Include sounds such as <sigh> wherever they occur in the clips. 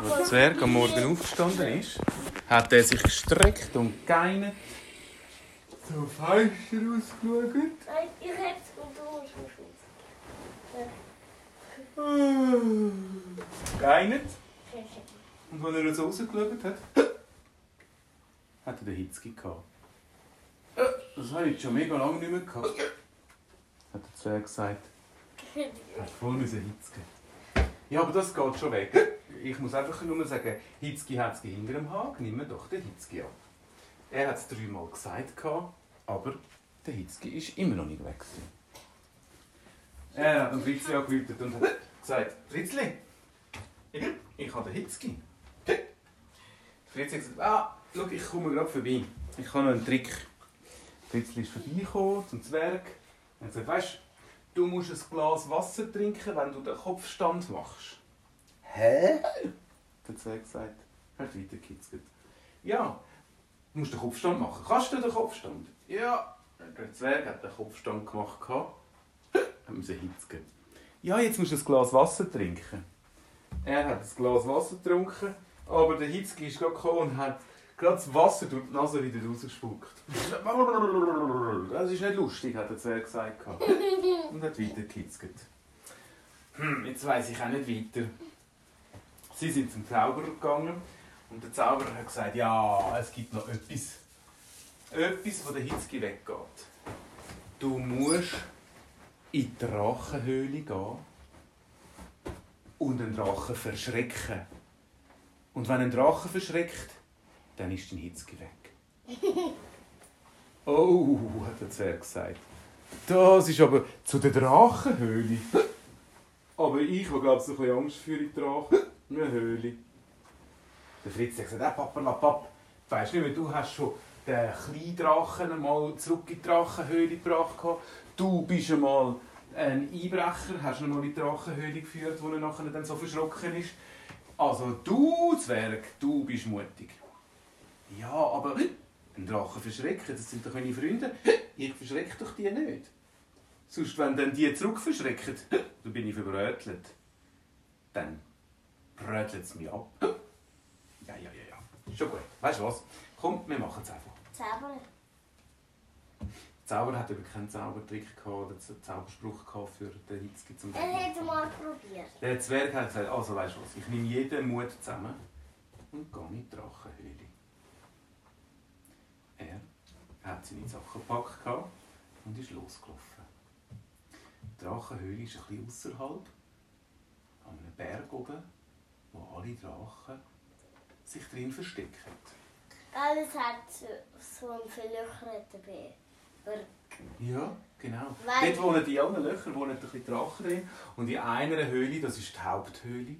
Als der Zwerg am Morgen aufgestanden ist, hat er sich gestreckt und geinert. So Fenster ausgeschaut. Nein, ich hätte es und du musst mich Geinert. Und als er so rausgeschaut hat, hat er den Hitzki gehabt. Das habe ich schon mega lange nicht mehr gehabt. Hat der Zwerg gesagt. <laughs> Hat voll müssen Hitzki. Ja, aber das geht schon weg. Ich muss einfach nur sagen, Hitzki Hetzki hinter dem Hag, nimm doch den Hitzki ab. Er hat es dreimal gesagt, aber der Hitzki ist immer noch nicht weg. gewesen. Er hat den Fritzli angerufen und hat gesagt, Fritzli, ich, ich habe den Hitzki. Fritzli hat gesagt, ah, schau, ich komme gerade vorbei. Ich habe noch einen Trick. Fritzli ist vorbeigekommen zum Zwerg. Er hat gesagt, weißt du, musst ein Glas Wasser trinken, wenn du den Kopfstand machst. Hä? Der Zwerg gesagt. Er hat weitergekitzelt. Ja, du musst den Kopfstand machen. Kannst du den Kopfstand? Ja. Der Zwerg hat den Kopfstand gemacht. Hat müssen hitzgen. Ja, jetzt musst du ein Glas Wasser trinken. Er hat ein Glas Wasser getrunken, aber der Hitzki ist gerade gekommen und hat gerade das Wasser durch die Nase wieder rausgespuckt. Das ist nicht lustig, hat der Zwerg gesagt. Und hat weiter gehitzget. Hm, jetzt weiss ich auch nicht weiter. Sie sind zum Zauberer gegangen und der Zauberer hat gesagt, ja, es gibt noch etwas. Etwas, wo der Hitzki weggeht. Du musst in die Drachenhöhle gehen und einen Drachen verschrecken. Und wenn ein Drache verschreckt, dann ist dein Hitzki weg. <laughs> Oh, hat der Zwerg gesagt. Das ist aber zu der Drachenhöhle. <laughs> Aber ich, der glaube ich, so ein bisschen Angst für die Drachenhöhle. Der Fritz hat gesagt, hey, Papa, la, Pap, weisst nicht mehr, du hast schon den kleinen Drachen mal zurück in die Drachenhöhle gebracht. Du bist einmal ein Einbrecher, hast ihn mal in die Drachenhöhle geführt, wo er nachher dann so verschrocken ist. Also du, Zwerg, du bist mutig. Ja, aber ein Drachen verschrecken, das sind doch meine Freunde. Ich verschrecke doch die nicht. Sonst, wenn dann die zurück verschrecken, <laughs> dann bin ich verbrötelt. Dann brötelt es mich ab. Ja, ja, ja, ja. Schon gut. Weißt du was? Komm, wir machen es einfach. Zauberer. Der Zauber hat aber keinen Zaubertrick gehabt oder einen Zauberspruch gehabt für den Hitzki zum Er hat es mal probiert. Der Zwerg hat gesagt, also weißt du was, ich nehme jeden Mut zusammen und gehe in die Drachenhöhle. Er hat seine Sachen gepackt und ist losgelaufen. Die Drachenhöhle ist ein bisschen außerhalb, an einem Berg oben, wo alle Drachen sich drin verstecken. Alles hat so, so ein verlöcherter Berg. Ja, genau. Weil- Dort wohnen die allen Löcher wohnen ein bisschen Drachen drin. Und in einer Höhle, das ist die Haupthöhle,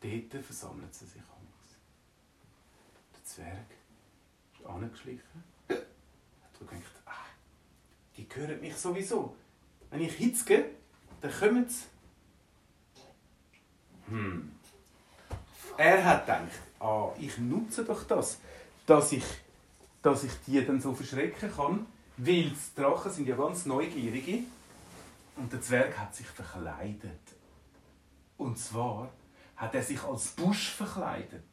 dort versammeln sie sich alles. Der Zwerg ist angeschlichen. Hat gedacht, ah, die hören mich sowieso. Wenn ich hitzge, dann kommen sie. Hm. Er hat gedacht, ah, ich nutze doch das, dass ich, dass ich die dann so verschrecken kann, weil die Drachen sind ja ganz neugierige und der Zwerg hat sich verkleidet. Und zwar hat er sich als Busch verkleidet.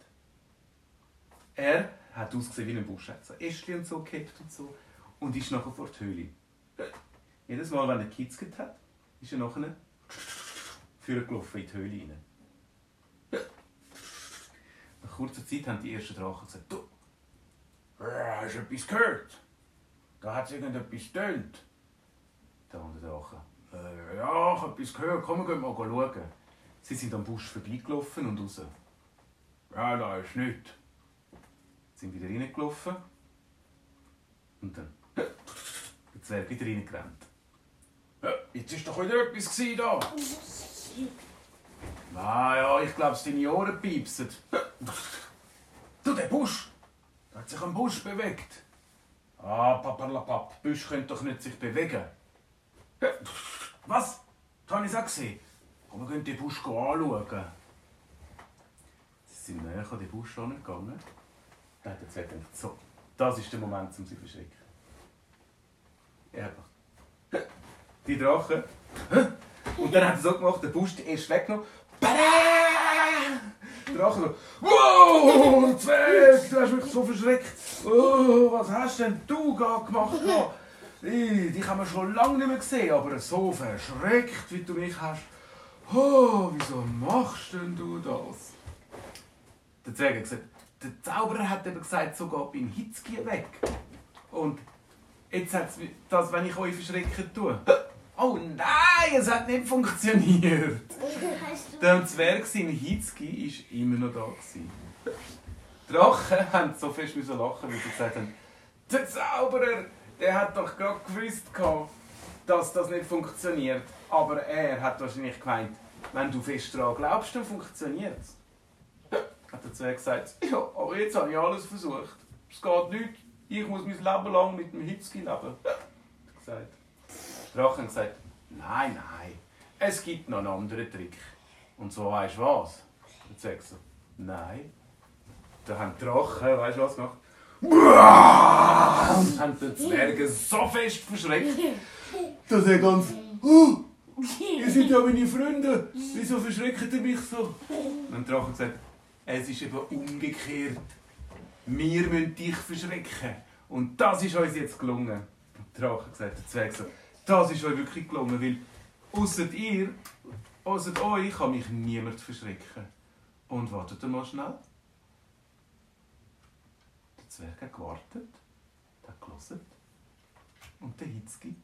Er hat ausgesehen wie ein Busch, hat so Ästchen und so gehabt und so und ist nachher vor die Höhle. Jedes Mal, wenn er gekitzelt hat, ist er nachher vorgelaufen in die Höhle rein. Kurzer Zeit haben die ersten Drachen gesagt, du, äh, hast du etwas gehört? Da hat es irgendetwas getönt. Der andere Drache, äh, ja, ich habe etwas gehört, komm, wir gehen mal schauen. Sie sind am Busch vorbeigelaufen und raus. Ja, da ist nichts. Sind wieder reingelaufen. Und dann, der Zwerg wieder reingerannt. Ja, jetzt ist doch wieder etwas da. Na ja, ich glaube, deine Ohren piepsen. Du, der Busch! Da hat sich ein Busch bewegt. Ah, papalapap, Busch könnte doch nicht sich bewegen. Was? Das habe ich auch gesehen. Komm, wir gehen den Busch anschauen. Sie sind näher an den Busch gegangen. Da hat der Zwerg gedacht, so, das ist der Moment, um sie zu verschrecken. Er gemacht. Die Drachen. Und dann hat er so gemacht, der Busch erst weggenommen. Badam! Drache so, wow, Zwerg, du hast mich so verschreckt. Oh, was hast denn du gerade gemacht? Ich, dich haben wir schon lange nicht mehr gesehen, aber so verschreckt, wie du mich hast. Oh, wieso machst denn du das? Der Zwerg hat gesagt, der Zauberer hat eben gesagt, so geht beim Hitzki weg. Und jetzt hat es das, wenn ich euch verschrecken tue. Oh nein, es hat nicht funktioniert. Der Zwerg sein Hitzki war immer noch da. Gewesen. Die Drachen <laughs> haben so fest lachen, weil sie gesagt haben, der Zauberer, der hat doch gerade gewusst, dass das nicht funktioniert. Aber er hat wahrscheinlich gemeint, wenn du fest daran glaubst, dann funktioniert es. Hat der Zwerg gesagt, ja, aber jetzt habe ich alles versucht. Es geht nicht. Ich muss mein Leben lang mit dem Hitzki leben. Hat gesagt. Drachen haben gesagt, nein, nein, es gibt noch einen anderen Trick. Und so weißt du was? Der Zwerg so, nein. Da haben die Drachen, weißt du was gemacht? Und haben den Zwerge so fest verschreckt, dass er ganz. Oh, ihr seid ja meine Freunde, wieso verschreckt ihr mich so? Und die Drache gesagt, es ist eben umgekehrt. Wir müssen dich verschrecken. Und das ist uns jetzt gelungen. Und die Drache gesagt, der Zwerg so, das ist euch wirklich gelungen, weil außer ihr, außer euch kann mich niemand verschrecken. Und wartet mal schnell. Zwerg hat gewartet, hat gelesen und der Hitzki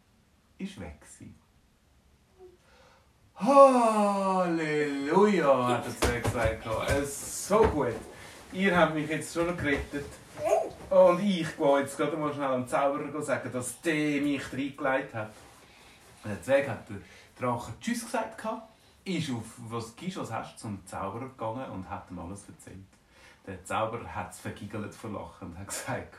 ist weg. Halleluja, hat der Zwerg gesagt. So gut. Ihr habt mich jetzt schon gerettet. Und ich gehe jetzt gerade mal schnell am Zauberer sagen, dass der mich reingelegt hat. Der Zwerg hat der Drache Tschüss gesagt, ist auf was gibst, was hast, zum Zauberer gegangen und hat ihm alles erzählt. Der Zauberer hat es vergiggelt vor Lachen und hat gesagt,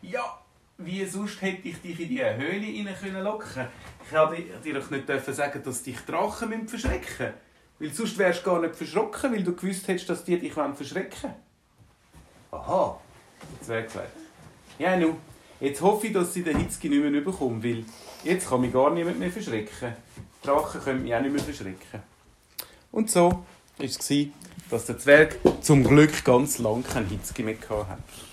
ja, wie sonst hätte ich dich in diese Höhle rein können locken Ich hätte dir doch nicht dürfen sagen, dass dich Drachen verschrecken müssen. Weil sonst wärst du gar nicht verschrocken, weil du gewusst hättest, dass die dich verschrecken wollen. Aha, das wäre gesagt. Ja, nun, jetzt hoffe ich, dass sie den Hitzki nicht mehr bekommen, weil jetzt kann mich gar niemand mehr verschrecken. Drachen können mich auch nicht mehr verschrecken. Und so war es, dass der Zwerg zum Glück ganz lang keinen Hitzki mehr hatte.